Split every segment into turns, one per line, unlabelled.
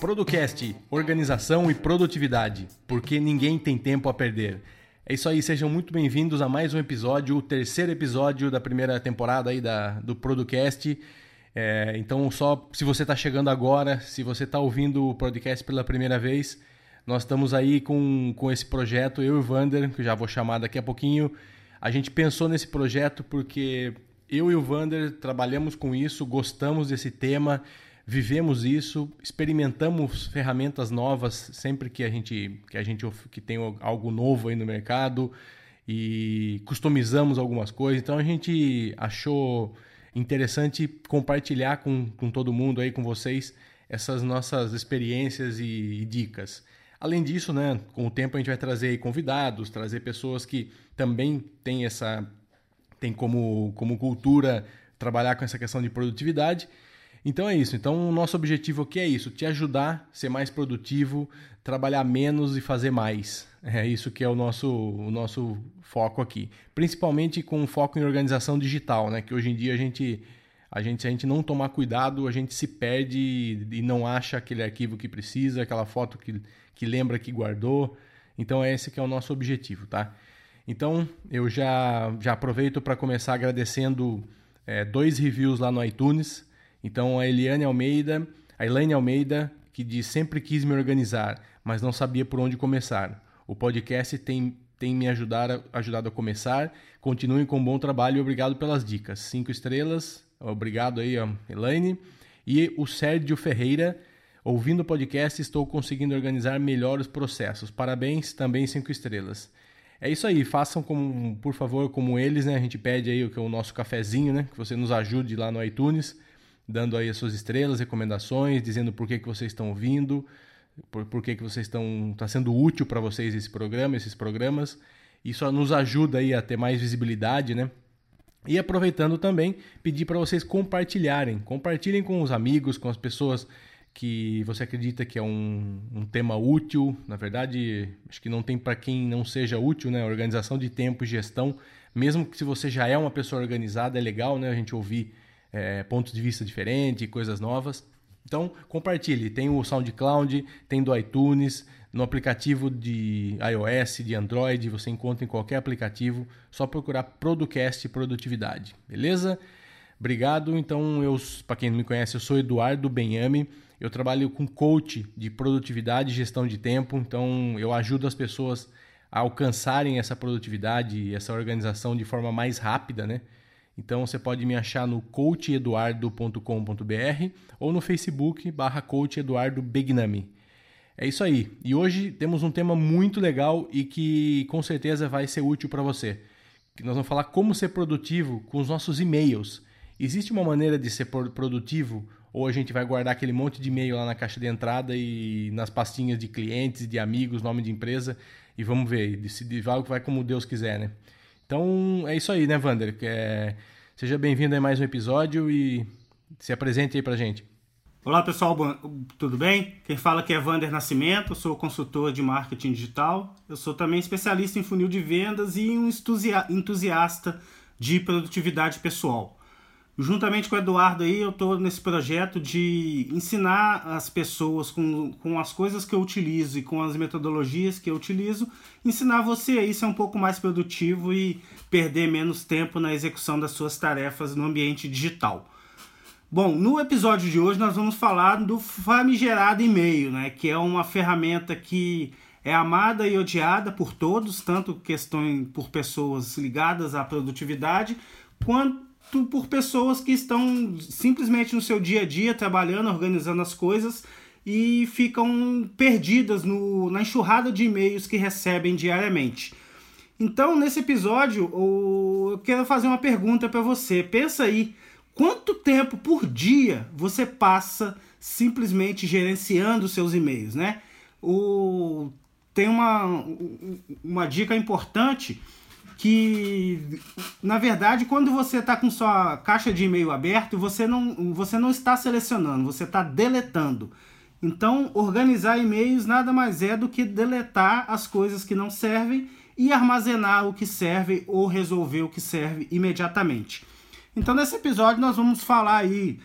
Producast, organização e produtividade, porque ninguém tem tempo a perder. É isso aí, sejam muito bem-vindos a mais um episódio, o terceiro episódio da primeira temporada aí da, do Producast. É, então, só se você está chegando agora, se você está ouvindo o podcast pela primeira vez, nós estamos aí com, com esse projeto, eu e o Vander, que já vou chamar daqui a pouquinho. A gente pensou nesse projeto porque eu e o Vander trabalhamos com isso, gostamos desse tema vivemos isso, experimentamos ferramentas novas sempre que a gente que a gente que tem algo novo aí no mercado e customizamos algumas coisas. Então a gente achou interessante compartilhar com, com todo mundo aí com vocês essas nossas experiências e, e dicas. Além disso, né, com o tempo a gente vai trazer convidados, trazer pessoas que também têm essa tem como como cultura trabalhar com essa questão de produtividade então é isso. Então o nosso objetivo aqui é isso: te ajudar a ser mais produtivo, trabalhar menos e fazer mais. É isso que é o nosso, o nosso foco aqui. Principalmente com foco em organização digital, né? Que hoje em dia a gente, a gente, se a gente não tomar cuidado, a gente se perde e não acha aquele arquivo que precisa, aquela foto que, que lembra que guardou. Então é esse que é o nosso objetivo, tá? Então eu já, já aproveito para começar agradecendo é, dois reviews lá no iTunes. Então a Eliane Almeida, a Elaine Almeida, que diz sempre quis me organizar, mas não sabia por onde começar. O podcast tem, tem me ajudar, ajudado a começar. Continuem com um bom trabalho e obrigado pelas dicas. Cinco estrelas, obrigado aí, Elaine. E o Sérgio Ferreira, ouvindo o podcast, estou conseguindo organizar melhor os processos. Parabéns, também cinco estrelas. É isso aí, façam como, por favor, como eles, né? A gente pede aí o que o nosso cafezinho, né? Que você nos ajude lá no iTunes dando aí as suas estrelas, recomendações, dizendo por que, que vocês estão ouvindo, por, por que, que vocês estão. está sendo útil para vocês esse programa, esses programas. Isso nos ajuda aí a ter mais visibilidade, né? E aproveitando também, pedir para vocês compartilharem. Compartilhem com os amigos, com as pessoas que você acredita que é um, um tema útil. Na verdade, acho que não tem para quem não seja útil, né? Organização de tempo e gestão. Mesmo que se você já é uma pessoa organizada, é legal, né? A gente ouvir é, pontos de vista diferentes, coisas novas. Então, compartilhe. Tem o SoundCloud, tem do iTunes, no aplicativo de iOS, de Android, você encontra em qualquer aplicativo, só procurar Producast Produtividade, beleza? Obrigado. Então, eu, para quem não me conhece, eu sou Eduardo Benhame. Eu trabalho com coach de produtividade e gestão de tempo. Então, eu ajudo as pessoas a alcançarem essa produtividade essa organização de forma mais rápida, né? Então você pode me achar no coacheduardo.com.br ou no Facebook barra coacheduardobegnami. É isso aí. E hoje temos um tema muito legal e que com certeza vai ser útil para você. Nós vamos falar como ser produtivo com os nossos e-mails. Existe uma maneira de ser produtivo ou a gente vai guardar aquele monte de e-mail lá na caixa de entrada e nas pastinhas de clientes, de amigos, nome de empresa e vamos ver, decidir vai como Deus quiser, né? Então é isso aí, né, Vander? É... Seja bem-vindo a mais um episódio e se apresente aí pra gente.
Olá pessoal, tudo bem? Quem fala aqui é Vander Nascimento, sou consultor de marketing digital. Eu sou também especialista em funil de vendas e um entusiasta de produtividade pessoal. Juntamente com o Eduardo aí, eu estou nesse projeto de ensinar as pessoas com, com as coisas que eu utilizo e com as metodologias que eu utilizo, ensinar você a ser um pouco mais produtivo e perder menos tempo na execução das suas tarefas no ambiente digital. Bom, no episódio de hoje nós vamos falar do famigerado e-mail, né, que é uma ferramenta que é amada e odiada por todos, tanto questões por pessoas ligadas à produtividade, quanto por pessoas que estão simplesmente no seu dia a dia trabalhando, organizando as coisas e ficam perdidas no, na enxurrada de e-mails que recebem diariamente. Então, nesse episódio, eu quero fazer uma pergunta para você. Pensa aí, quanto tempo por dia você passa simplesmente gerenciando seus e-mails, né? O, tem uma, uma dica importante que, na verdade, quando você está com sua caixa de e-mail aberto, você não, você não está selecionando, você está deletando. Então, organizar e-mails nada mais é do que deletar as coisas que não servem e armazenar o que serve ou resolver o que serve imediatamente. Então, nesse episódio, nós vamos falar aí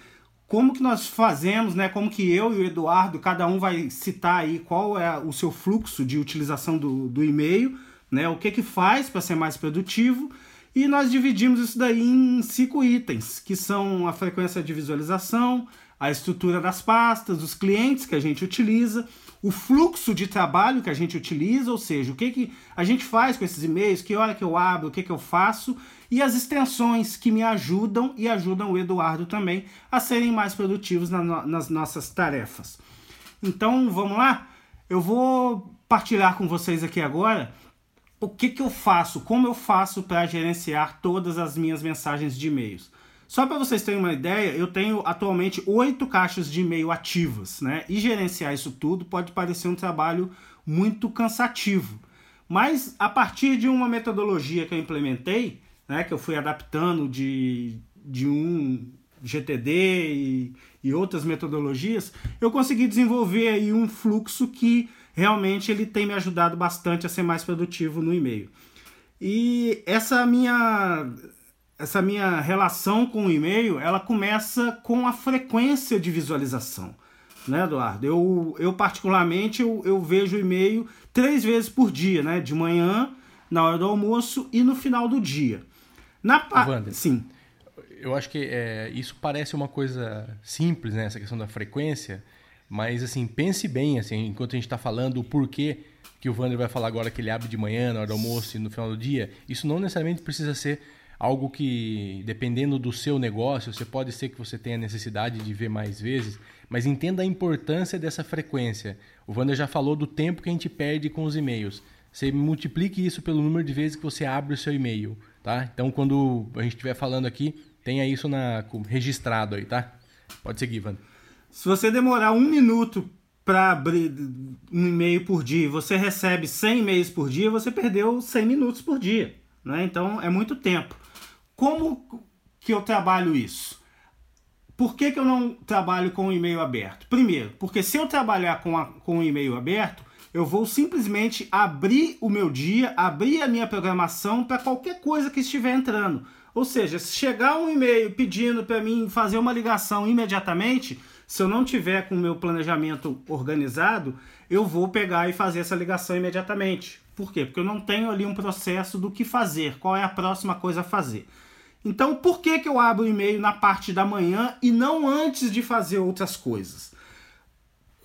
como que nós fazemos, né? Como que eu e o Eduardo, cada um vai citar aí qual é o seu fluxo de utilização do, do e-mail né? O que que faz para ser mais produtivo? E nós dividimos isso daí em cinco itens, que são a frequência de visualização, a estrutura das pastas, os clientes que a gente utiliza, o fluxo de trabalho que a gente utiliza, ou seja, o que, que a gente faz com esses e-mails, que hora que eu abro, o que, que eu faço, e as extensões que me ajudam e ajudam o Eduardo também a serem mais produtivos na, nas nossas tarefas. Então vamos lá? Eu vou partilhar com vocês aqui agora o que, que eu faço, como eu faço para gerenciar todas as minhas mensagens de e-mails. Só para vocês terem uma ideia, eu tenho atualmente oito caixas de e-mail ativas, né? E gerenciar isso tudo pode parecer um trabalho muito cansativo. Mas a partir de uma metodologia que eu implementei, né, que eu fui adaptando de, de um GTD e, e outras metodologias, eu consegui desenvolver aí um fluxo que realmente ele tem me ajudado bastante a ser mais produtivo no e-mail. E essa minha essa minha relação com o e-mail, ela começa com a frequência de visualização, né, Eduardo? Eu, eu particularmente, eu, eu vejo o e-mail três vezes por dia, né? De manhã, na hora do almoço e no final do dia.
Na parte... Sim. Eu acho que é, isso parece uma coisa simples, né? Essa questão da frequência, mas, assim, pense bem, assim, enquanto a gente está falando o porquê que o Wander vai falar agora que ele abre de manhã, na hora do almoço e no final do dia, isso não necessariamente precisa ser algo que, dependendo do seu negócio, você pode ser que você tenha necessidade de ver mais vezes, mas entenda a importância dessa frequência. O Wander já falou do tempo que a gente perde com os e-mails. Você multiplique isso pelo número de vezes que você abre o seu e-mail, tá? Então, quando a gente estiver falando aqui, tenha isso na, registrado aí, tá? Pode seguir, Wander.
Se você demorar um minuto para abrir um e-mail por dia e você recebe 100 e-mails por dia, você perdeu 100 minutos por dia. Né? Então é muito tempo. Como que eu trabalho isso? Por que, que eu não trabalho com o e-mail aberto? Primeiro, porque se eu trabalhar com, a, com o e-mail aberto, eu vou simplesmente abrir o meu dia, abrir a minha programação para qualquer coisa que estiver entrando. Ou seja, se chegar um e-mail pedindo para mim fazer uma ligação imediatamente, se eu não tiver com o meu planejamento organizado, eu vou pegar e fazer essa ligação imediatamente. Por quê? Porque eu não tenho ali um processo do que fazer, qual é a próxima coisa a fazer. Então, por que, que eu abro o e-mail na parte da manhã e não antes de fazer outras coisas?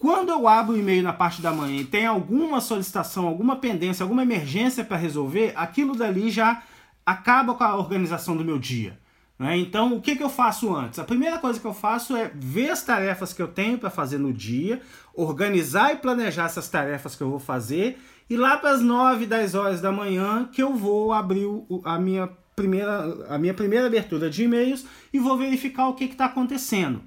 Quando eu abro o e-mail na parte da manhã e tem alguma solicitação, alguma pendência, alguma emergência para resolver, aquilo dali já acaba com a organização do meu dia. Né? Então, o que, que eu faço antes? A primeira coisa que eu faço é ver as tarefas que eu tenho para fazer no dia, organizar e planejar essas tarefas que eu vou fazer, e lá para as 9, 10 horas da manhã que eu vou abrir o, a, minha primeira, a minha primeira abertura de e-mails e vou verificar o que está acontecendo.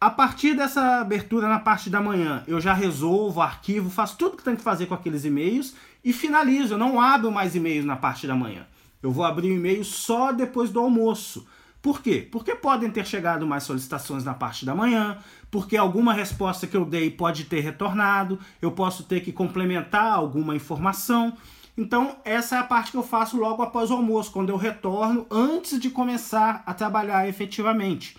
A partir dessa abertura na parte da manhã, eu já resolvo, arquivo, faço tudo que tem que fazer com aqueles e-mails e finalizo. Eu não abro mais e-mails na parte da manhã. Eu vou abrir o e-mail só depois do almoço. Por quê? Porque podem ter chegado mais solicitações na parte da manhã, porque alguma resposta que eu dei pode ter retornado, eu posso ter que complementar alguma informação. Então, essa é a parte que eu faço logo após o almoço, quando eu retorno antes de começar a trabalhar efetivamente.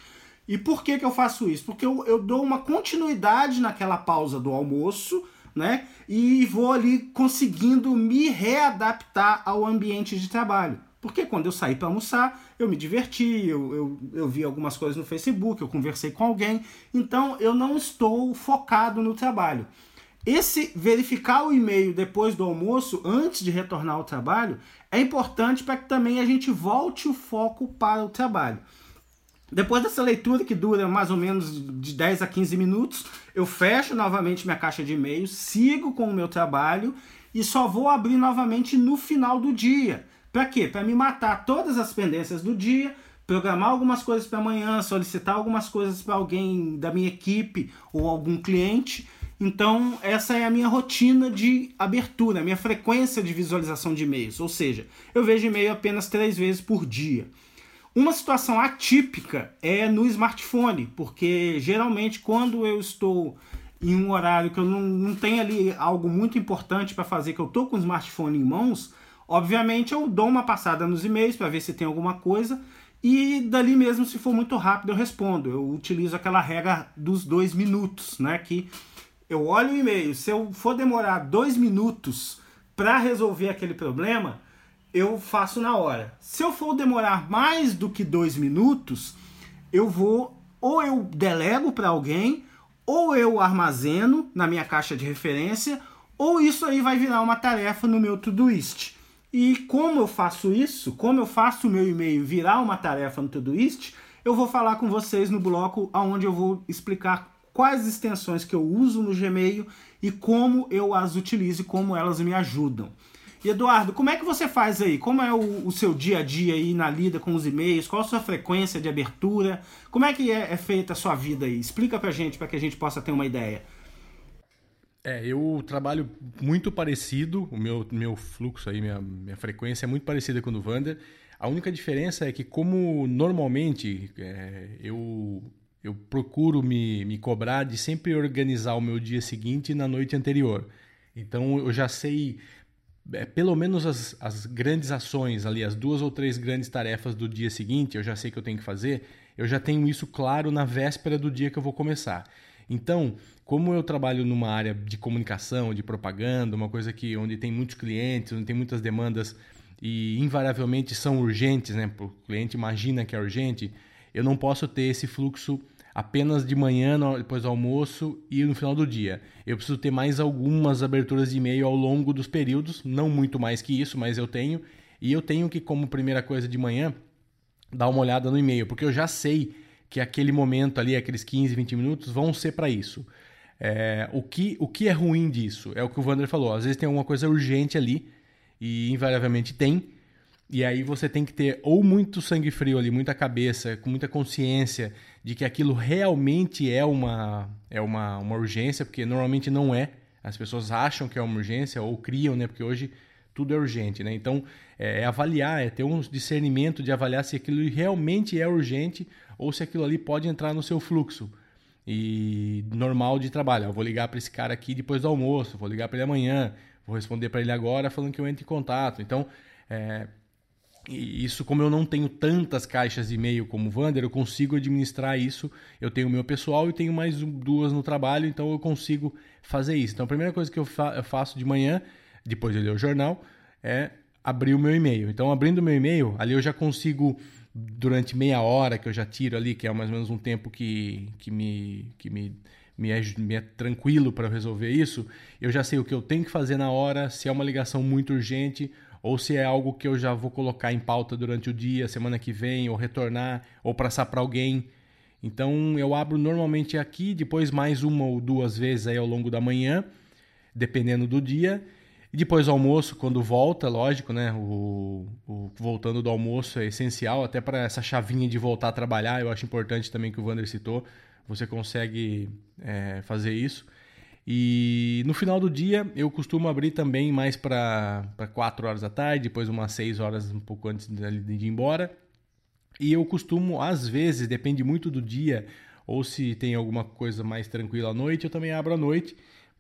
E por que, que eu faço isso? Porque eu, eu dou uma continuidade naquela pausa do almoço né? E vou ali conseguindo me readaptar ao ambiente de trabalho. Porque quando eu saí para almoçar, eu me diverti, eu, eu, eu vi algumas coisas no Facebook, eu conversei com alguém, então eu não estou focado no trabalho. Esse verificar o e-mail depois do almoço, antes de retornar ao trabalho, é importante para que também a gente volte o foco para o trabalho. Depois dessa leitura, que dura mais ou menos de 10 a 15 minutos, eu fecho novamente minha caixa de e-mails, sigo com o meu trabalho e só vou abrir novamente no final do dia. Para quê? Para me matar todas as pendências do dia, programar algumas coisas para amanhã, solicitar algumas coisas para alguém da minha equipe ou algum cliente Então, essa é a minha rotina de abertura, a minha frequência de visualização de e-mails. Ou seja, eu vejo e-mail apenas três vezes por dia. Uma situação atípica é no smartphone, porque geralmente quando eu estou em um horário que eu não, não tenho ali algo muito importante para fazer, que eu estou com o smartphone em mãos, obviamente eu dou uma passada nos e-mails para ver se tem alguma coisa e dali mesmo, se for muito rápido, eu respondo. Eu utilizo aquela regra dos dois minutos, né? Que eu olho o e-mail, se eu for demorar dois minutos para resolver aquele problema, eu faço na hora. Se eu for demorar mais do que dois minutos, eu vou ou eu delego para alguém, ou eu armazeno na minha caixa de referência, ou isso aí vai virar uma tarefa no meu Todoist. E como eu faço isso, como eu faço o meu e-mail virar uma tarefa no Todoist, eu vou falar com vocês no bloco onde eu vou explicar quais extensões que eu uso no Gmail e como eu as utilizo e como elas me ajudam. E Eduardo, como é que você faz aí? Como é o, o, seu dia a dia aí na lida com os e-mails? Qual a sua frequência de abertura? Como é que é, é feita a sua vida aí? Explica pra gente, para que a gente possa ter uma ideia.
É, eu trabalho muito parecido, o meu, meu fluxo aí, minha, minha frequência é muito parecida com o do Vander. A única diferença é que, como normalmente é, eu, eu procuro me, me cobrar de sempre organizar o meu dia seguinte na noite anterior. Então eu já sei é, pelo menos as, as grandes ações ali, as duas ou três grandes tarefas do dia seguinte, eu já sei que eu tenho que fazer, eu já tenho isso claro na véspera do dia que eu vou começar. Então, como eu trabalho numa área de comunicação, de propaganda, uma coisa que onde tem muitos clientes, onde tem muitas demandas e invariavelmente são urgentes, né? O cliente imagina que é urgente, eu não posso ter esse fluxo apenas de manhã, depois do almoço e no final do dia. Eu preciso ter mais algumas aberturas de e-mail ao longo dos períodos, não muito mais que isso, mas eu tenho. E eu tenho que, como primeira coisa de manhã, dar uma olhada no e-mail, porque eu já sei que aquele momento ali, aqueles 15, 20 minutos, vão ser para isso. É, o, que, o que é ruim disso? É o que o Wander falou. Às vezes tem alguma coisa urgente ali, e invariavelmente tem, e aí você tem que ter ou muito sangue frio ali, muita cabeça, com muita consciência de que aquilo realmente é uma, é uma, uma urgência, porque normalmente não é. As pessoas acham que é uma urgência ou criam, né? Porque hoje tudo é urgente, né? Então é, é avaliar, é ter um discernimento de avaliar se aquilo realmente é urgente ou se aquilo ali pode entrar no seu fluxo e normal de trabalho. Eu vou ligar para esse cara aqui depois do almoço, vou ligar para ele amanhã, vou responder para ele agora falando que eu entro em contato. Então, é, e isso, como eu não tenho tantas caixas de e-mail como o Vander, eu consigo administrar isso. Eu tenho o meu pessoal e tenho mais duas no trabalho, então eu consigo fazer isso. Então a primeira coisa que eu, fa eu faço de manhã, depois de ler o jornal, é abrir o meu e-mail. Então, abrindo o meu e-mail, ali eu já consigo, durante meia hora que eu já tiro ali, que é mais ou menos um tempo que, que me. Que me me é, me é, tranquilo para resolver isso, eu já sei o que eu tenho que fazer na hora, se é uma ligação muito urgente ou se é algo que eu já vou colocar em pauta durante o dia, semana que vem, ou retornar, ou passar para alguém. Então eu abro normalmente aqui, depois mais uma ou duas vezes aí ao longo da manhã, dependendo do dia. E depois do almoço, quando volta, lógico, né? O, o voltando do almoço é essencial, até para essa chavinha de voltar a trabalhar. Eu acho importante também que o Wander citou. Você consegue é, fazer isso. E no final do dia eu costumo abrir também mais para 4 horas da tarde, depois umas 6 horas um pouco antes de, ir embora. E eu costumo, às vezes, depende muito do dia, ou se tem alguma coisa mais tranquila à noite, eu também abro à noite.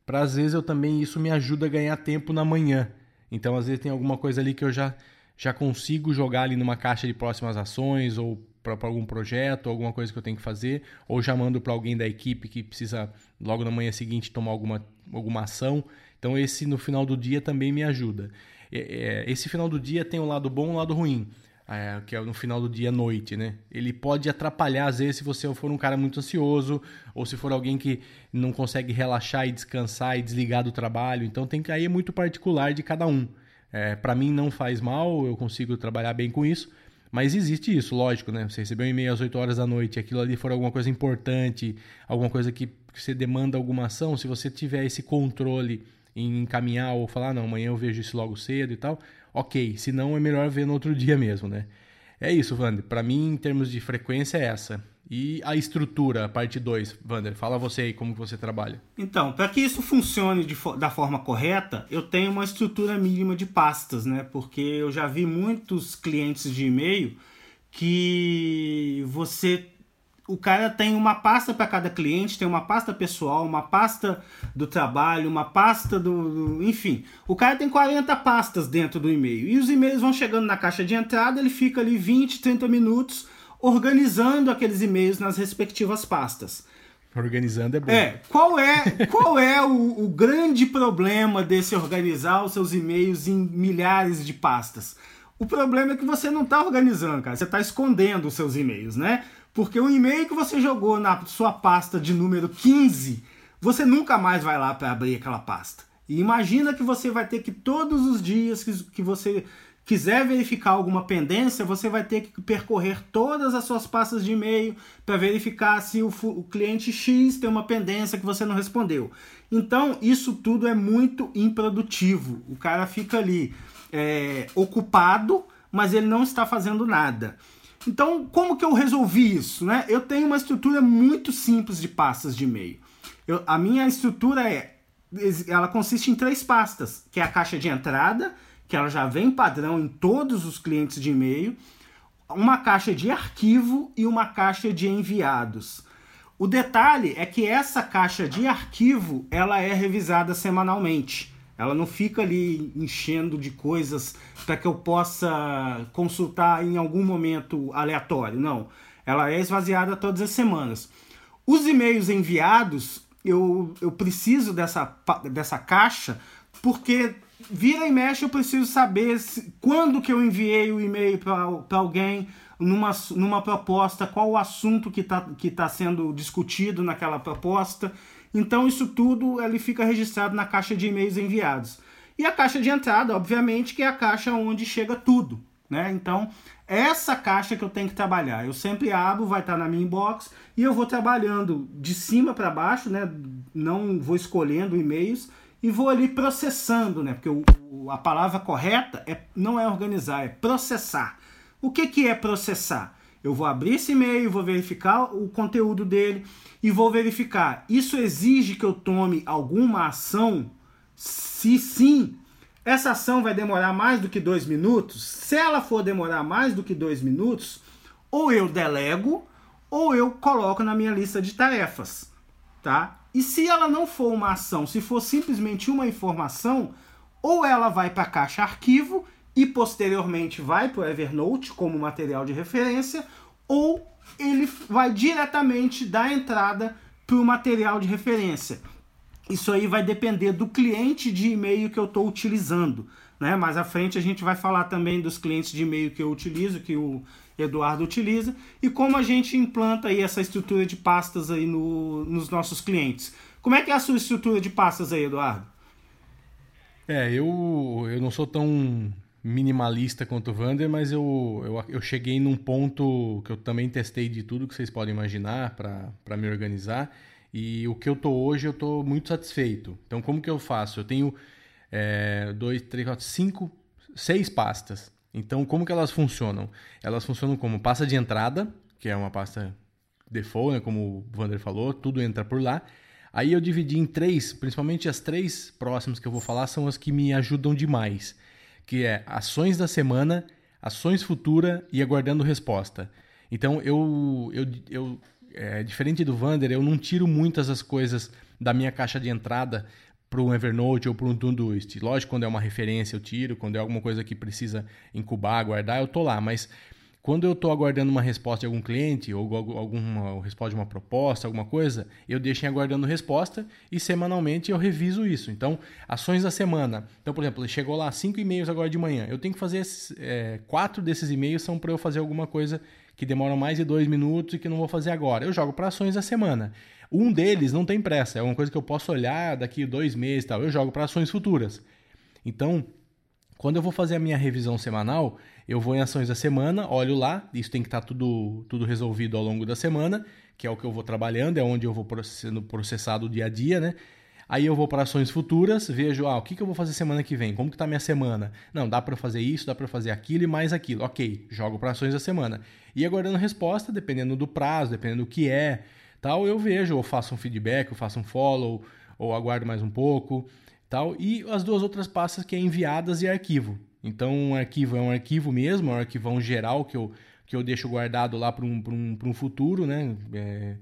Para às vezes eu também isso me ajuda a ganhar tempo na manhã. Então às vezes tem alguma coisa ali que eu já já consigo jogar ali numa caixa de próximas ações ou para algum projeto, alguma coisa que eu tenho que fazer, ou já mando para alguém da equipe que precisa logo na manhã seguinte tomar alguma, alguma ação. Então esse no final do dia também me ajuda. Esse final do dia tem um lado bom um lado ruim. É, que é no final do dia à noite, né? Ele pode atrapalhar, às vezes, se você for um cara muito ansioso, ou se for alguém que não consegue relaxar e descansar e desligar do trabalho. Então tem que aí é muito particular de cada um. É, para mim não faz mal, eu consigo trabalhar bem com isso. Mas existe isso, lógico, né? Você recebeu um e-mail às 8 horas da noite, aquilo ali for alguma coisa importante, alguma coisa que, que você demanda alguma ação, se você tiver esse controle em encaminhar ou falar, não, amanhã eu vejo isso logo cedo e tal, ok. Se não, é melhor ver no outro dia mesmo, né? É isso, Wander. Para mim, em termos de frequência, é essa. E a estrutura, parte 2, Vander, fala você aí como você trabalha.
Então, para que isso funcione de, da forma correta, eu tenho uma estrutura mínima de pastas, né? Porque eu já vi muitos clientes de e-mail que você o cara tem uma pasta para cada cliente, tem uma pasta pessoal, uma pasta do trabalho, uma pasta do, do, Enfim, o cara tem 40 pastas dentro do e-mail. E os e-mails vão chegando na caixa de entrada, ele fica ali 20, 30 minutos organizando aqueles e-mails nas respectivas pastas.
Organizando é bom.
É, qual é, qual é o, o grande problema desse organizar os seus e-mails em milhares de pastas? O problema é que você não está organizando, cara. Você está escondendo os seus e-mails, né? Porque o e-mail que você jogou na sua pasta de número 15, você nunca mais vai lá para abrir aquela pasta. E imagina que você vai ter que todos os dias que, que você quiser verificar alguma pendência, você vai ter que percorrer todas as suas pastas de e-mail para verificar se o, o, cliente X tem uma pendência que você não respondeu. Então, isso tudo é muito improdutivo. O cara fica ali é, ocupado, mas ele não está fazendo nada. Então, como que eu resolvi isso? Né? Eu tenho uma estrutura muito simples de pastas de e-mail. A minha estrutura é, ela consiste em três pastas, que é a caixa de entrada, que ela já vem padrão em todos os clientes de e-mail, uma caixa de arquivo e uma caixa de enviados. O detalhe é que essa caixa de arquivo ela é revisada semanalmente. Ela não fica ali enchendo de coisas para que eu possa consultar em algum momento aleatório. Não. Ela é esvaziada todas as semanas. Os e-mails enviados, eu, eu preciso dessa, dessa caixa porque vira e mexe eu preciso saber se, quando que eu enviei o e-mail para alguém numa, numa proposta, qual o assunto que está que tá sendo discutido naquela proposta. Então isso tudo ele fica registrado na caixa de e-mails enviados. E a caixa de entrada, obviamente, que é a caixa onde chega tudo. Né? Então, essa caixa que eu tenho que trabalhar. Eu sempre abro, vai estar na minha inbox e eu vou trabalhando de cima para baixo, né? não vou escolhendo e-mails e vou ali processando, né? porque o, a palavra correta é, não é organizar, é processar. O que, que é processar? Eu vou abrir esse e-mail, vou verificar o conteúdo dele e vou verificar. Isso exige que eu tome alguma ação? Se sim, essa ação vai demorar mais do que dois minutos? Se ela for demorar mais do que dois minutos, ou eu delego ou eu coloco na minha lista de tarefas, tá? E se ela não for uma ação, se for simplesmente uma informação, ou ela vai para a caixa arquivo e posteriormente vai para o Evernote como material de referência, ou ele vai diretamente dar entrada para o material de referência. Isso aí vai depender do cliente de e-mail que eu estou utilizando. Né? Mais à frente a gente vai falar também dos clientes de e-mail que eu utilizo, que o Eduardo utiliza, e como a gente implanta aí essa estrutura de pastas aí no, nos nossos clientes. Como é que é a sua estrutura de pastas aí, Eduardo?
É, eu, eu não sou tão minimalista quanto o Vander, mas eu, eu, eu cheguei num ponto que eu também testei de tudo que vocês podem imaginar para me organizar. E o que eu tô hoje, eu tô muito satisfeito. Então, como que eu faço? Eu tenho é, dois, três, quatro, cinco, seis pastas. Então, como que elas funcionam? Elas funcionam como pasta de entrada, que é uma pasta default, né, como o Vander falou, tudo entra por lá. Aí eu dividi em três, principalmente as três próximas que eu vou falar são as que me ajudam demais que é ações da semana, ações futura e aguardando resposta. Então eu, eu, eu é, diferente do Vander, eu não tiro muitas as coisas da minha caixa de entrada para um Evernote ou para um Todoist. Lógico, quando é uma referência eu tiro, quando é alguma coisa que precisa incubar, guardar, eu tô lá. Mas quando eu estou aguardando uma resposta de algum cliente ou alguma resposta de uma proposta, alguma coisa, eu deixo em aguardando resposta e semanalmente eu reviso isso. Então, ações da semana. Então, por exemplo, chegou lá cinco e-mails agora de manhã. Eu tenho que fazer é, quatro desses e-mails são para eu fazer alguma coisa que demora mais de dois minutos e que não vou fazer agora. Eu jogo para ações da semana. Um deles não tem pressa, é uma coisa que eu posso olhar daqui dois meses, tal. Eu jogo para ações futuras. Então, quando eu vou fazer a minha revisão semanal, eu vou em ações da semana, olho lá, isso tem que estar tá tudo, tudo resolvido ao longo da semana, que é o que eu vou trabalhando, é onde eu vou sendo processado dia a dia, né? Aí eu vou para ações futuras, vejo ah, o que, que eu vou fazer semana que vem, como que tá minha semana. Não, dá para fazer isso, dá para fazer aquilo e mais aquilo. Ok, jogo para ações da semana. E aguardando resposta, dependendo do prazo, dependendo do que é, tal, eu vejo, ou faço um feedback, ou faço um follow, ou aguardo mais um pouco, tal. E as duas outras pastas que é enviadas e arquivo. Então, um arquivo é um arquivo mesmo, é um arquivão geral que eu, que eu deixo guardado lá para um, um, um futuro, né? É,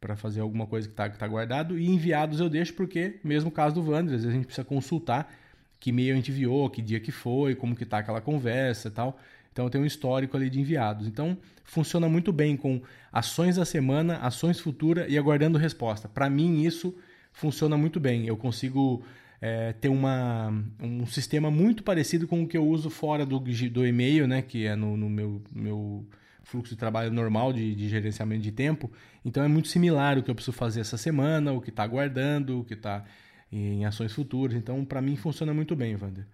para fazer alguma coisa que está que tá guardado. E enviados eu deixo porque, mesmo caso do Wander, às vezes a gente precisa consultar que e-mail a gente enviou, que dia que foi, como que tá aquela conversa e tal. Então tem um histórico ali de enviados. Então funciona muito bem com ações da semana, ações futuras e aguardando resposta. Para mim isso funciona muito bem. Eu consigo é, ter uma, um sistema muito parecido com o que eu uso fora do, do e-mail, né? Que é no, no meu, meu fluxo de trabalho normal de, de, gerenciamento de tempo. Então é muito similar o que eu preciso fazer essa semana, o que está aguardando, o que está em ações futuras. Então, para mim, funciona muito bem, Wander.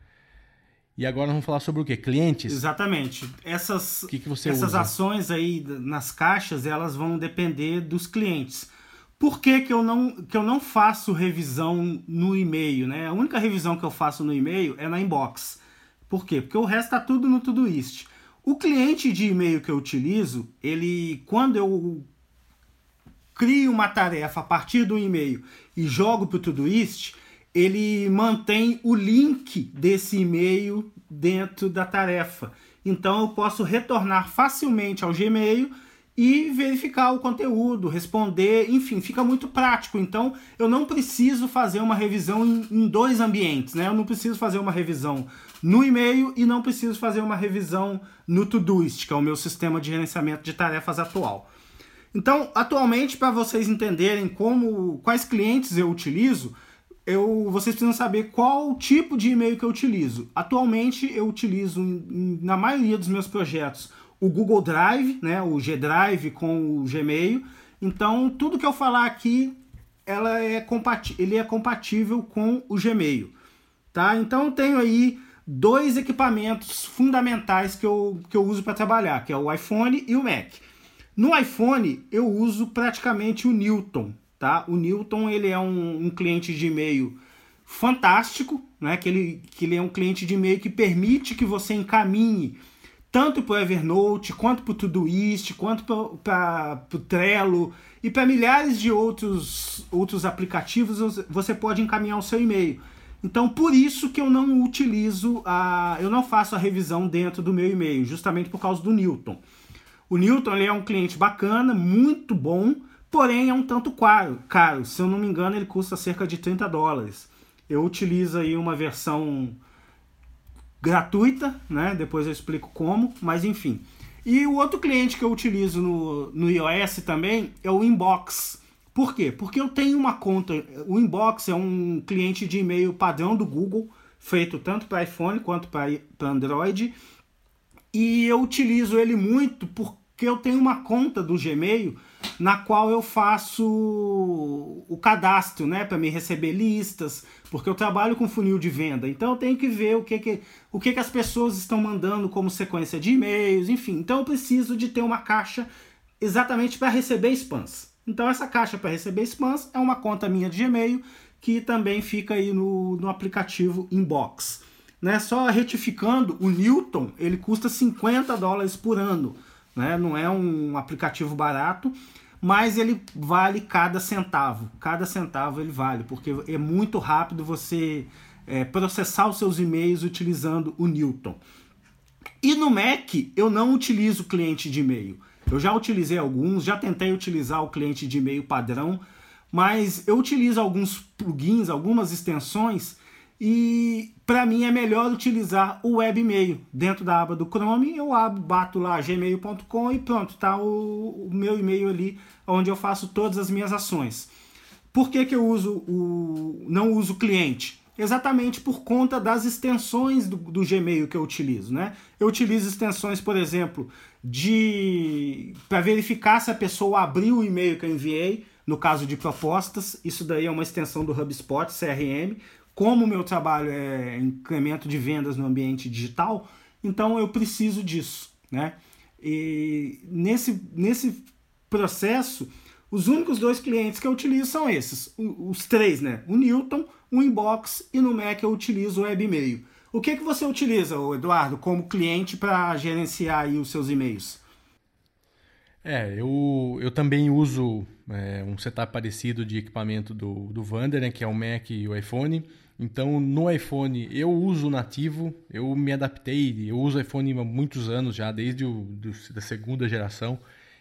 E agora vamos falar sobre o que? Clientes?
Exatamente. Essas,
que que
essas
usa?
ações aí nas caixas, elas vão depender dos clientes. Por que, que, eu, não, que eu não faço revisão no e-mail? Né? A única revisão que eu faço no e-mail é na inbox. Por quê? Porque o resto está tudo no Todoist. O cliente de e-mail que eu utilizo, ele quando eu crio uma tarefa a partir do e-mail e jogo para o Todoist, ele mantém o link desse e-mail dentro da tarefa. Então eu posso retornar facilmente ao Gmail e verificar o conteúdo, responder, enfim, fica muito prático. Então eu não preciso fazer uma revisão em, em dois ambientes, né? Eu não preciso fazer uma revisão no e-mail e não preciso fazer uma revisão no Todoist, que é o meu sistema de gerenciamento de tarefas atual. Então, atualmente, para vocês entenderem como quais clientes eu utilizo, eu, vocês precisam saber qual tipo de e-mail que eu utilizo. Atualmente, eu utilizo, na maioria dos meus projetos, o Google Drive, né, o G Drive com o Gmail. Então, tudo que eu falar aqui, ela é ele é compatível com o Gmail. Tá? Então, eu tenho aí dois equipamentos fundamentais que eu, que eu uso para trabalhar, que é o iPhone e o Mac. No iPhone eu uso praticamente o Newton, tá? O Newton ele é um, um cliente de e-mail fantástico, né? Que ele, que ele é um cliente de e-mail que permite que você encaminhe tanto para o Evernote, quanto para o Todoist, quanto para o Trello e para milhares de outros, outros aplicativos você pode encaminhar o seu e-mail. Então, por isso que eu não utilizo a, eu não faço a revisão dentro do meu e-mail, justamente por causa do Newton. O Newton ele é um cliente bacana, muito bom, porém é um tanto caro. caro. Se eu não me engano, ele custa cerca de 30 dólares. Eu utilizo aí uma versão gratuita, né? Depois eu explico como, mas enfim. E o outro cliente que eu utilizo no, no iOS também é o Inbox. Por quê? Porque eu tenho uma conta. O Inbox é um cliente de e-mail padrão do Google, feito tanto para iPhone quanto para Android. E eu utilizo ele muito porque eu tenho uma conta do Gmail na qual eu faço o cadastro, né, para me receber listas, porque eu trabalho com funil de venda. Então eu tenho que ver o que que, o que, que as pessoas estão mandando como sequência de e-mails, enfim. Então eu preciso de ter uma caixa exatamente para receber spams. Então essa caixa para receber spams é uma conta minha de Gmail que também fica aí no, no aplicativo Inbox. Né? Só retificando, o Newton ele custa 50 dólares por ano. Né? Não é um aplicativo barato, mas ele vale cada centavo. Cada centavo ele vale, porque é muito rápido você é, processar os seus e-mails utilizando o Newton. E no Mac eu não utilizo cliente de e-mail. Eu já utilizei alguns, já tentei utilizar o cliente de e-mail padrão, mas eu utilizo alguns plugins, algumas extensões e para mim é melhor utilizar o webmail. Dentro da aba do Chrome, eu abro, bato lá gmail.com e pronto, tá o, o meu e-mail ali onde eu faço todas as minhas ações. Por que, que eu uso o não uso cliente? exatamente por conta das extensões do, do, Gmail que eu utilizo, né? Eu utilizo extensões, por exemplo, de para verificar se a pessoa abriu o e-mail que eu enviei, no caso de propostas, isso daí é uma extensão do HubSpot CRM. Como o meu trabalho é incremento de vendas no ambiente digital, então eu preciso disso, né? E nesse, nesse processo, Os únicos dois clientes que eu utilizo são esses, os três, né? O Newton, o Inbox e no Mac eu utilizo o Webmail. O que, que você utiliza, Eduardo, como cliente para gerenciar aí os seus e-mails?
É, eu, eu também uso é, um setup parecido de equipamento do, do Vander, né, que é o Mac e o iPhone. Então, no iPhone, eu uso nativo, eu me adaptei, eu uso iPhone há muitos anos já, desde o da segunda geração,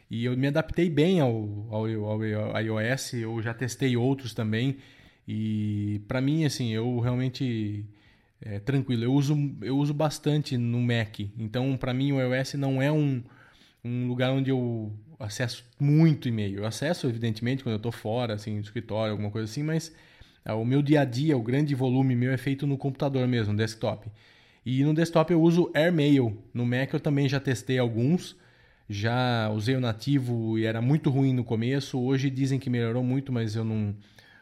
e eu me adaptei bem ao, ao, ao iOS, eu já testei outros também, e para mim, assim, eu realmente é tranquilo, eu uso, eu uso bastante no Mac, então para mim o iOS não é um um lugar onde eu acesso muito e-mail. Eu acesso, evidentemente, quando eu estou fora, assim, do escritório, alguma coisa assim, mas ah, o meu dia a dia, o grande volume meu é feito no computador mesmo, no desktop. E no desktop eu uso AirMail. No Mac eu também já testei alguns. Já usei o nativo e era muito ruim no começo. Hoje dizem que melhorou muito, mas eu não,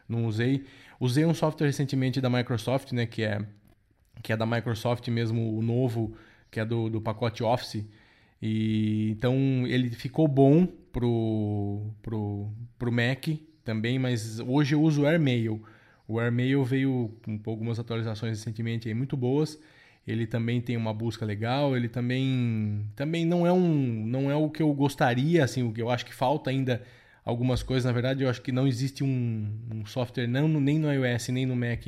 não usei. Usei um software recentemente da Microsoft, né, que é que é da Microsoft mesmo, o novo, que é do, do pacote Office, e então ele ficou bom pro, pro, pro Mac também, mas hoje eu uso o AirMail. O AirMail veio com algumas atualizações recentemente aí muito boas. Ele também tem uma busca legal, ele também também não é um não é o que eu gostaria, assim, o que eu acho que falta ainda algumas coisas, na verdade, eu acho que não existe um, um software não nem no iOS nem no Mac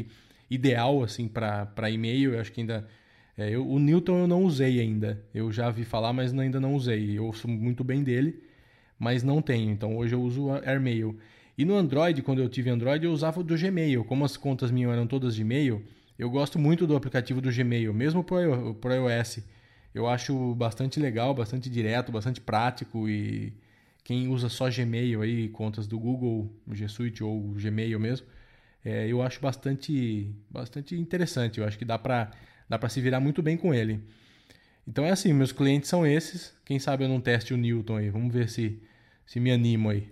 ideal assim para e-mail, eu acho que ainda é, eu, o Newton eu não usei ainda. Eu já vi falar, mas ainda não usei. Eu ouço muito bem dele, mas não tenho. Então hoje eu uso AirMail. E no Android, quando eu tive Android, eu usava do Gmail. Como as contas minhas eram todas de e-mail, eu gosto muito do aplicativo do Gmail, mesmo para iOS. Eu acho bastante legal, bastante direto, bastante prático e quem usa só Gmail aí, contas do Google, G Suite ou Gmail mesmo, é, eu acho bastante, bastante interessante. Eu acho que dá para Dá para se virar muito bem com ele. Então é assim, meus clientes são esses. Quem sabe eu não teste o Newton aí. Vamos ver se, se me animo aí.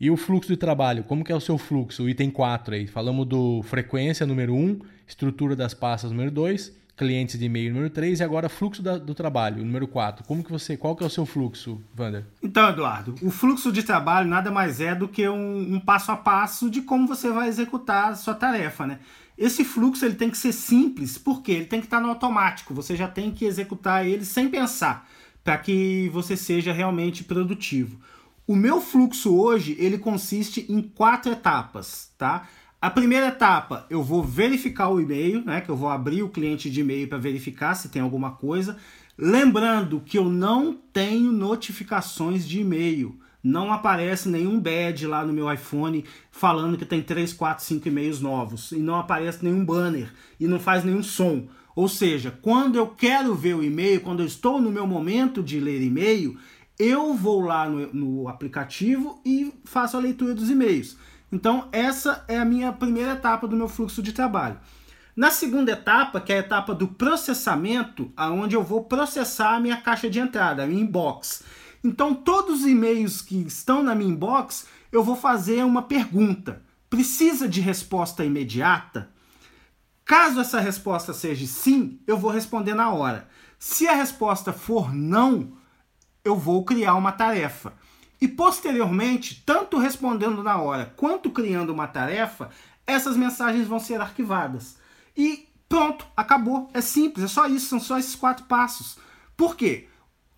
E o fluxo de trabalho, como que é o seu fluxo? O item 4 aí. Falamos do frequência número 1, estrutura das pastas número 2, clientes de e-mail número 3 e agora fluxo da, do trabalho, número 4. Como que você, qual que é o seu fluxo, Wander?
Então, Eduardo, o fluxo de trabalho nada mais é do que um, um passo a passo de como você vai executar a sua tarefa, né? Esse fluxo ele tem que ser simples, porque ele tem que estar no automático. Você já tem que executar ele sem pensar, para que você seja realmente produtivo. O meu fluxo hoje ele consiste em quatro etapas, tá? A primeira etapa, eu vou verificar o e-mail, né? Que eu vou abrir o cliente de e-mail para verificar se tem alguma coisa. Lembrando que eu não tenho notificações de e-mail não aparece nenhum badge lá no meu iPhone falando que tem 3, 4, 5 e-mails novos. E não aparece nenhum banner. E não faz nenhum som. Ou seja, quando eu quero ver o e-mail, quando eu estou no meu momento de ler e-mail, eu vou lá no, no aplicativo e faço a leitura dos e-mails. Então, essa é a minha primeira etapa do meu fluxo de trabalho. Na segunda etapa, que é a etapa do processamento, aonde eu vou processar a minha caixa de entrada, a minha inbox. Então, todos os e-mails que estão na minha inbox, eu vou fazer uma pergunta. Precisa de resposta imediata? Caso essa resposta seja sim, eu vou responder na hora. Se a resposta for não, eu vou criar uma tarefa. E posteriormente, tanto respondendo na hora quanto criando uma tarefa, essas mensagens vão ser arquivadas. E pronto, acabou. É simples, é só isso, são só esses quatro passos. Por quê?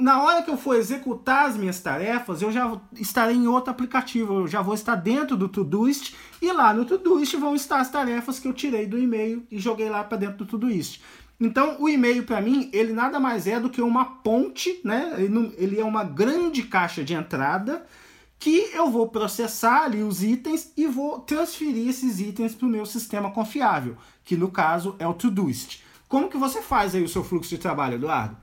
Na hora que eu for executar as minhas tarefas, eu já estarei em outro aplicativo, eu já vou estar dentro do Todoist e lá no Todoist vão estar as tarefas que eu tirei do e-mail e joguei lá para dentro do Todoist. Então, o e-mail para mim, ele nada mais é do que uma ponte, né? Ele, não, ele é uma grande caixa de entrada que eu vou processar ali os itens e vou transferir esses itens para o meu sistema confiável, que no caso é o Todoist. Como que você faz aí o seu fluxo de trabalho, Eduardo?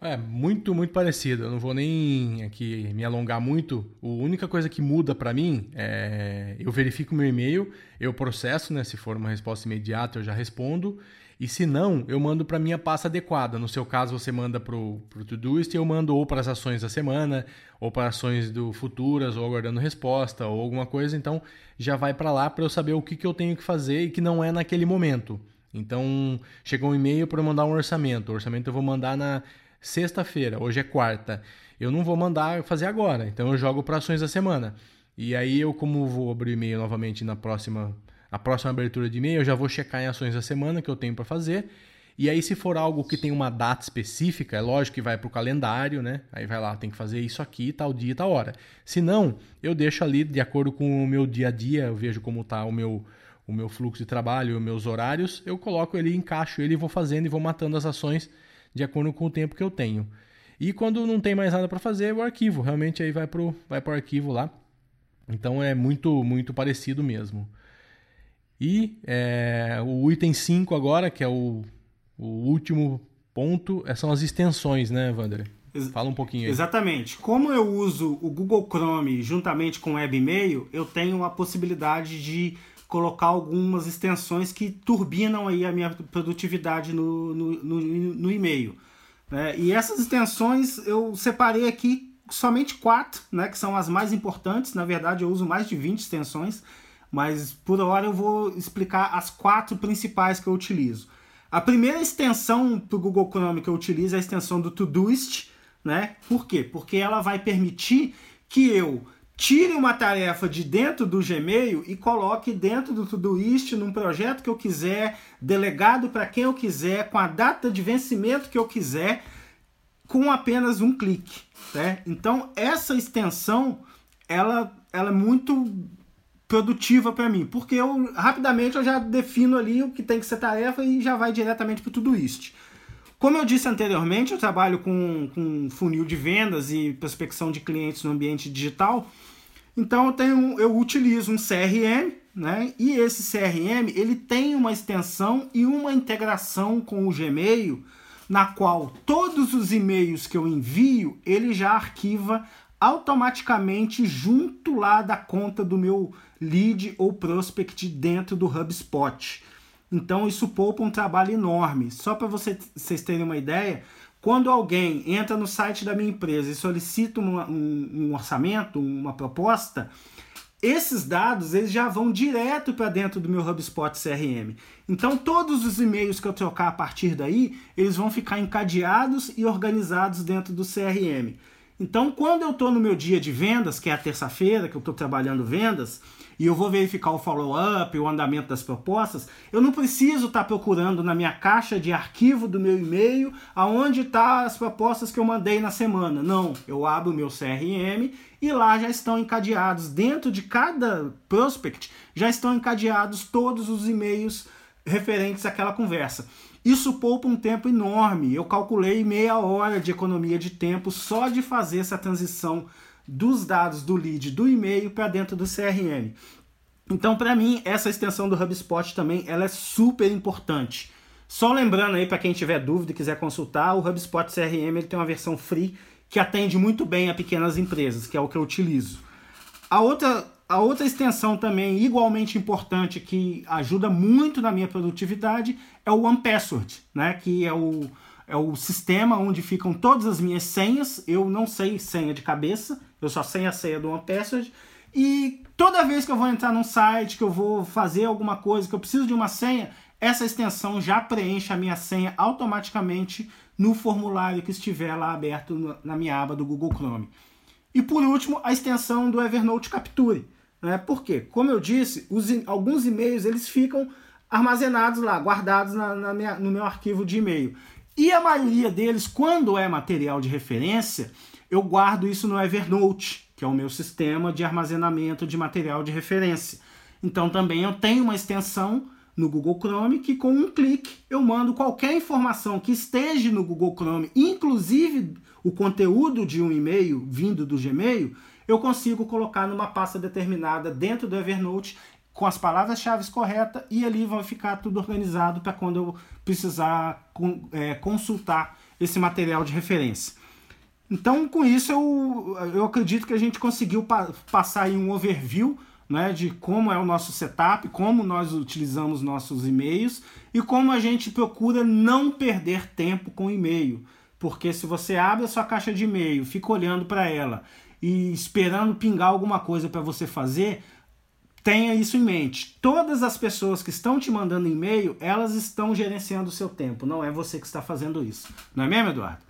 É, muito, muito parecido. Eu não vou nem aqui me alongar muito. A única coisa que muda para mim é eu verifico meu e-mail, eu processo, né? Se for uma resposta imediata, eu já respondo. E se não, eu mando para minha pasta adequada. No seu caso, você manda para o Todoist e eu mando ou para as ações da semana, ou para ações do futuras, ou aguardando resposta, ou alguma coisa. Então, já vai para lá para eu saber o que, que eu tenho que fazer e que não é naquele momento. Então, chegou um e-mail para eu mandar um orçamento. O orçamento eu vou mandar na sexta-feira, hoje é quarta. eu não vou mandar fazer agora. Então eu jogo para ações da semana. E aí eu, como vou abrir e-mail novamente na próxima, a próxima abertura de e-mail, eu já vou checar em ações da semana que eu tenho para fazer. E aí, se for algo que tem uma data específica, é lógico que vai para o calendário, né? Aí vai lá, tem que fazer isso aqui, tal dia, tal hora. Se não, eu deixo ali de acordo com o meu dia a dia, eu vejo como está o meu, o meu fluxo de trabalho, os meus horários, eu coloco ele, encaixo ele, vou fazendo e vou matando as ações de acordo com o tempo que eu tenho. E quando não tem mais nada para fazer, o arquivo. Realmente aí vai para o vai pro arquivo lá. Então é muito, muito parecido mesmo. E é, o item 5 agora, que é o o último ponto é, são as extensões, né, Wander? Fala um pouquinho aí.
Exatamente. Como eu uso o Google Chrome juntamente com o Webmail, eu tenho a possibilidade de colocar algumas extensões que turbinam aí a minha produtividade no, no, no, no e-mail. Né? E essas extensões eu separei aqui somente quatro, né, que são as mais importantes. Na verdade, eu uso mais de 20 extensões, mas por hora eu vou explicar as quatro principais que eu utilizo. A primeira extensão para o Google Chrome que eu utilizo é a extensão do Todoist, né? Por quê? Porque ela vai permitir que eu tire uma tarefa de dentro do Gmail e coloque dentro do Todoist num projeto que eu quiser, delegado para quem eu quiser, com a data de vencimento que eu quiser, com apenas um clique, né? Então essa extensão ela, ela é muito produtiva para mim, porque eu rapidamente eu já defino ali o que tem que ser tarefa e já vai diretamente para tudo isso. Como eu disse anteriormente, eu trabalho com, com funil de vendas e prospecção de clientes no ambiente digital. Então eu tenho, eu utilizo um CRM, né? E esse CRM ele tem uma extensão e uma integração com o Gmail, na qual todos os e-mails que eu envio ele já arquiva automaticamente junto lá da conta do meu lead ou prospect dentro do HubSpot. Então isso poupa um trabalho enorme. Só para você, vocês terem uma ideia, quando alguém entra no site da minha empresa e solicita um, um, um orçamento, uma proposta, esses dados eles já vão direto para dentro do meu HubSpot CRM. Então todos os e-mails que eu trocar a partir daí, eles vão ficar encadeados e organizados dentro do CRM. Então, quando eu estou no meu dia de vendas, que é a terça-feira, que eu estou trabalhando vendas, e eu vou verificar o follow-up, o andamento das propostas, eu não preciso estar tá procurando na minha caixa de arquivo do meu e-mail aonde tá as propostas que eu mandei na semana. Não, eu abro o meu CRM e lá já estão encadeados, dentro de cada prospect, já estão encadeados todos os e-mails referentes àquela conversa. Isso poupa um tempo enorme. Eu calculei meia hora de economia de tempo só de fazer essa transição dos dados do lead do e-mail para dentro do CRM. Então, para mim, essa extensão do HubSpot também ela é super importante. Só lembrando aí para quem tiver dúvida e quiser consultar, o HubSpot CRM ele tem uma versão free que atende muito bem a pequenas empresas, que é o que eu utilizo. A outra a outra extensão também igualmente importante que ajuda muito na minha produtividade é o OnePassword, né? que é o, é o sistema onde ficam todas as minhas senhas. Eu não sei senha de cabeça, eu só sei a senha do OnePassword. E toda vez que eu vou entrar num site, que eu vou fazer alguma coisa, que eu preciso de uma senha, essa extensão já preenche a minha senha automaticamente no formulário que estiver lá aberto na minha aba do Google Chrome. E por último, a extensão do Evernote Capture né? Por quê? Como eu disse, os, alguns e-mails eles ficam armazenados lá, guardados na, na minha, no meu arquivo de e-mail. E a maioria deles, quando é material de referência, eu guardo isso no Evernote, que é o meu sistema de armazenamento de material de referência. Então também eu tenho uma extensão no Google Chrome que com um clique eu mando qualquer informação que esteja no Google Chrome, inclusive o conteúdo de um e-mail vindo do Gmail, eu consigo colocar numa pasta determinada dentro do Evernote com as palavras-chave corretas e ali vai ficar tudo organizado para quando eu precisar é, consultar esse material de referência. Então, com isso, eu, eu acredito que a gente conseguiu pa passar aí um overview né, de como é o nosso setup, como nós utilizamos nossos e-mails e como a gente procura não perder tempo com e-mail. Porque se você abre a sua caixa de e-mail, fica olhando para ela e esperando pingar alguma coisa para você fazer, tenha isso em mente. Todas as pessoas que estão te mandando e-mail, elas estão gerenciando o seu tempo, não é você que está fazendo isso. Não é mesmo, Eduardo?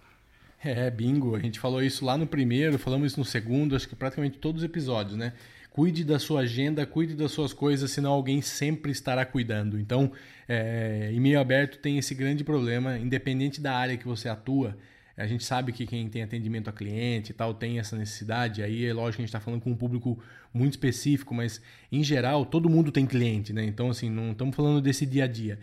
É, bingo. A gente falou isso lá no primeiro, falamos isso no segundo, acho que praticamente todos os episódios, né? Cuide da sua agenda, cuide das suas coisas, senão alguém sempre estará cuidando. Então, é, e-mail aberto tem esse grande problema, independente da área que você atua. A gente sabe que quem tem atendimento a cliente e tal tem essa necessidade. Aí é lógico que a gente está falando com um público muito específico, mas em geral todo mundo tem cliente, né? Então, assim, não estamos falando desse dia a dia.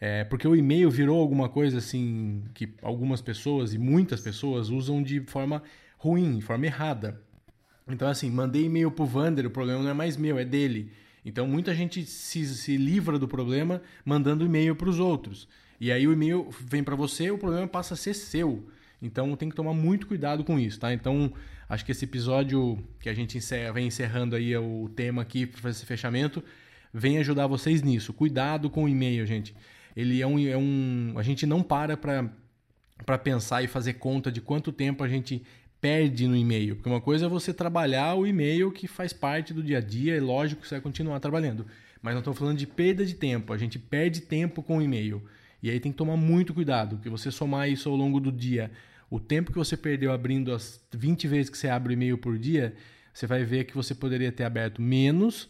É, porque o e-mail virou alguma coisa assim que algumas pessoas e muitas pessoas usam de forma ruim, de forma errada. Então, assim, mandei e-mail pro Vander, o problema não é mais meu, é dele. Então, muita gente se, se livra do problema mandando e-mail para os outros. E aí o e-mail vem para você, o problema passa a ser seu. Então, tem que tomar muito cuidado com isso, tá? Então, acho que esse episódio que a gente encerra, vem encerrando aí o tema aqui para fazer esse fechamento, vem ajudar vocês nisso. Cuidado com o e-mail, gente. Ele é um, é um a gente não para para pensar e fazer conta de quanto tempo a gente perde no e-mail. Porque uma coisa é você trabalhar o e-mail que faz parte do dia a dia, é lógico que você vai continuar trabalhando. Mas não estou falando de perda de tempo, a gente perde tempo com o e-mail. E aí tem que tomar muito cuidado, que você somar isso ao longo do dia, o tempo que você perdeu abrindo as 20 vezes que você abre o e-mail por dia, você vai ver que você poderia ter aberto menos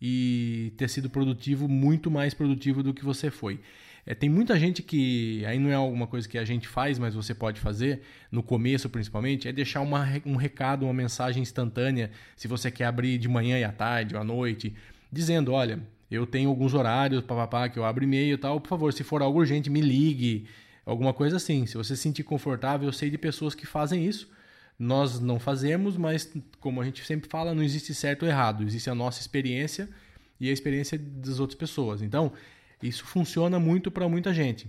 e ter sido produtivo, muito mais produtivo do que você foi. É, tem muita gente que, aí não é alguma coisa que a gente faz, mas você pode fazer, no começo principalmente, é deixar uma, um recado, uma mensagem instantânea, se você quer abrir de manhã e à tarde ou à noite, dizendo: olha, eu tenho alguns horários, papapá, que eu abro e-mail e tal, por favor, se for algo urgente, me ligue, alguma coisa assim. Se você se sentir confortável, eu sei de pessoas que fazem isso. Nós não fazemos, mas como a gente sempre fala, não existe certo ou errado, existe a nossa experiência e a experiência das outras pessoas. Então, isso funciona muito para muita gente,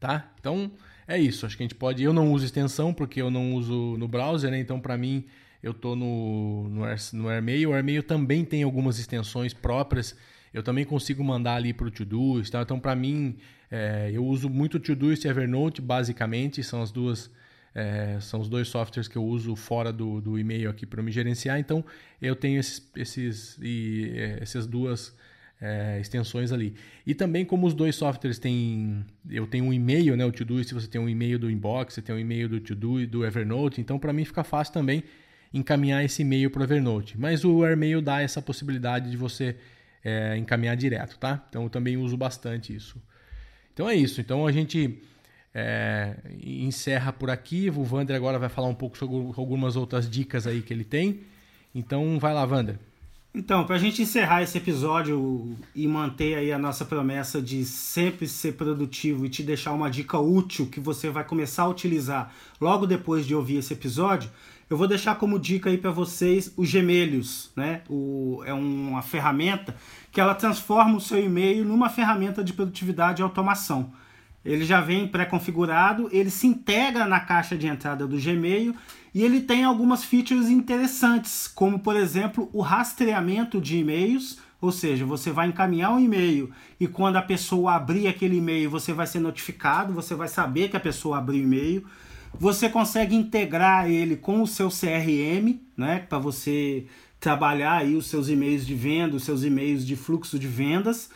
tá? Então é isso. Acho que a gente pode. Eu não uso extensão porque eu não uso no browser, né? Então para mim eu tô no no, Air, no AirMail. O AirMail também tem algumas extensões próprias. Eu também consigo mandar ali para o Todoist. Tá? Então para mim é, eu uso muito o Todoist e Evernote basicamente. São as duas é, são os dois softwares que eu uso fora do, do e-mail aqui para me gerenciar. Então eu tenho esses, esses e, é, essas duas é, extensões ali. E também como os dois softwares têm, eu tenho um e-mail, né, o Todoist, você tem um e-mail do Inbox, você tem um e-mail do Todo do Evernote, então para mim fica fácil também encaminhar esse e-mail para o Evernote. Mas o AirMail dá essa possibilidade de você é, encaminhar direto, tá? Então eu também uso bastante isso. Então é isso. Então a gente é, encerra por aqui. O Vander agora vai falar um pouco sobre algumas outras dicas aí que ele tem. Então vai lá, Vander.
Então, para a gente encerrar esse episódio e manter aí a nossa promessa de sempre ser produtivo e te deixar uma dica útil que você vai começar a utilizar logo depois de ouvir esse episódio, eu vou deixar como dica aí para vocês os Gemelhos, né? O, é uma ferramenta que ela transforma o seu e-mail numa ferramenta de produtividade e automação. Ele já vem pré-configurado, ele se integra na caixa de entrada do Gmail e ele tem algumas features interessantes, como por exemplo o rastreamento de e-mails, ou seja, você vai encaminhar um e-mail e quando a pessoa abrir aquele e-mail, você vai ser notificado, você vai saber que a pessoa abriu o e-mail. Você consegue integrar ele com o seu CRM, né, para você trabalhar aí os seus e-mails de venda, os seus e-mails de fluxo de vendas.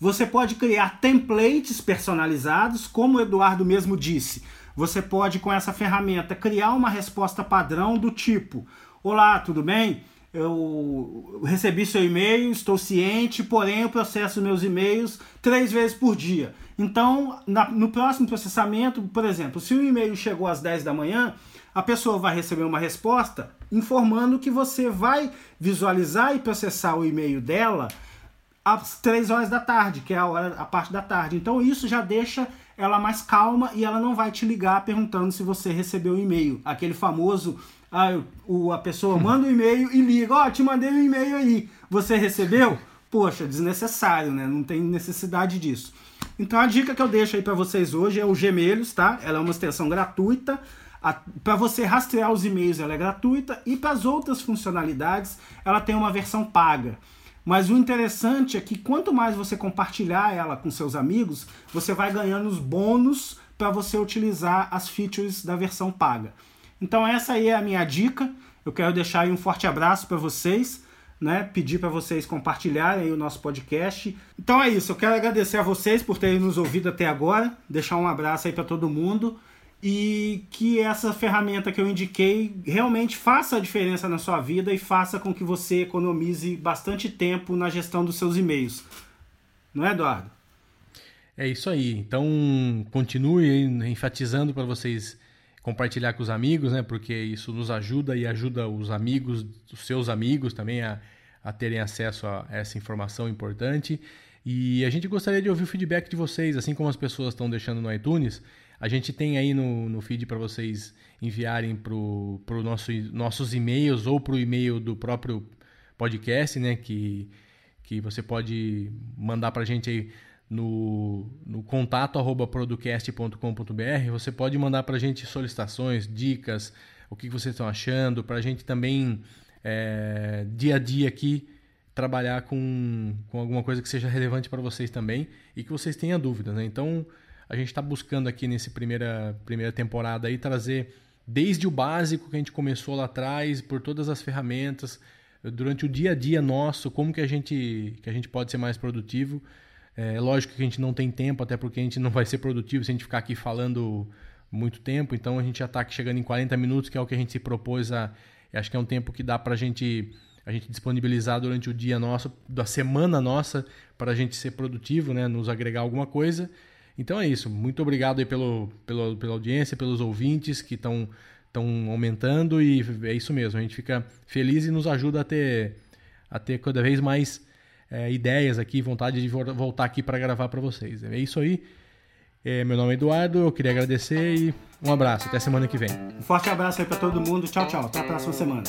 Você pode criar templates personalizados, como o Eduardo mesmo disse. Você pode, com essa ferramenta, criar uma resposta padrão do tipo: Olá, tudo bem? Eu recebi seu e-mail, estou ciente, porém eu processo meus e-mails três vezes por dia. Então, na, no próximo processamento, por exemplo, se o e-mail chegou às 10 da manhã, a pessoa vai receber uma resposta informando que você vai visualizar e processar o e-mail dela às 3 horas da tarde, que é a hora a parte da tarde. Então isso já deixa ela mais calma e ela não vai te ligar perguntando se você recebeu o e-mail. Aquele famoso ah, o, a pessoa manda um e-mail e liga, ó, oh, te mandei um e-mail aí. Você recebeu? Poxa, desnecessário, né? Não tem necessidade disso. Então a dica que eu deixo aí para vocês hoje é o Gemelhos, tá? Ela é uma extensão gratuita. Para você rastrear os e-mails, ela é gratuita e para as outras funcionalidades, ela tem uma versão paga. Mas o interessante é que quanto mais você compartilhar ela com seus amigos, você vai ganhando os bônus para você utilizar as features da versão paga. Então essa aí é a minha dica. Eu quero deixar aí um forte abraço para vocês, né? Pedir para vocês compartilharem o nosso podcast. Então é isso. Eu quero agradecer a vocês por terem nos ouvido até agora. Deixar um abraço aí para todo mundo e que essa ferramenta que eu indiquei realmente faça a diferença na sua vida e faça com que você economize bastante tempo na gestão dos seus e-mails. Não é, Eduardo?
É isso aí. Então, continue enfatizando para vocês compartilhar com os amigos, né? Porque isso nos ajuda e ajuda os amigos, os seus amigos também a, a terem acesso a essa informação importante. E a gente gostaria de ouvir o feedback de vocês, assim como as pessoas estão deixando no iTunes. A gente tem aí no, no feed para vocês enviarem para os nosso, nossos e-mails ou para o e-mail do próprio podcast, né? Que, que você pode mandar para a gente aí no, no contato arroba producast.com.br. Você pode mandar para a gente solicitações, dicas, o que vocês estão achando, para a gente também, é, dia a dia aqui, trabalhar com, com alguma coisa que seja relevante para vocês também e que vocês tenham dúvidas. Né? Então, a gente está buscando aqui nessa primeira, primeira temporada aí trazer desde o básico que a gente começou lá atrás, por todas as ferramentas, durante o dia a dia nosso, como que a gente, que a gente pode ser mais produtivo. É lógico que a gente não tem tempo, até porque a gente não vai ser produtivo se a gente ficar aqui falando muito tempo, então a gente já está chegando em 40 minutos, que é o que a gente se propôs a. Acho que é um tempo que dá para a gente a gente disponibilizar durante o dia nosso, da semana nossa, para a gente ser produtivo, né? nos agregar alguma coisa. Então é isso. Muito obrigado aí pelo, pelo, pela audiência, pelos ouvintes que estão estão aumentando e é isso mesmo. A gente fica feliz e nos ajuda a ter, a ter cada vez mais é, ideias aqui, vontade de voltar aqui para gravar para vocês. É isso aí. É, meu nome é Eduardo, eu queria agradecer e um abraço. Até semana que vem.
Um forte abraço aí para todo mundo. Tchau, tchau. Até a próxima semana.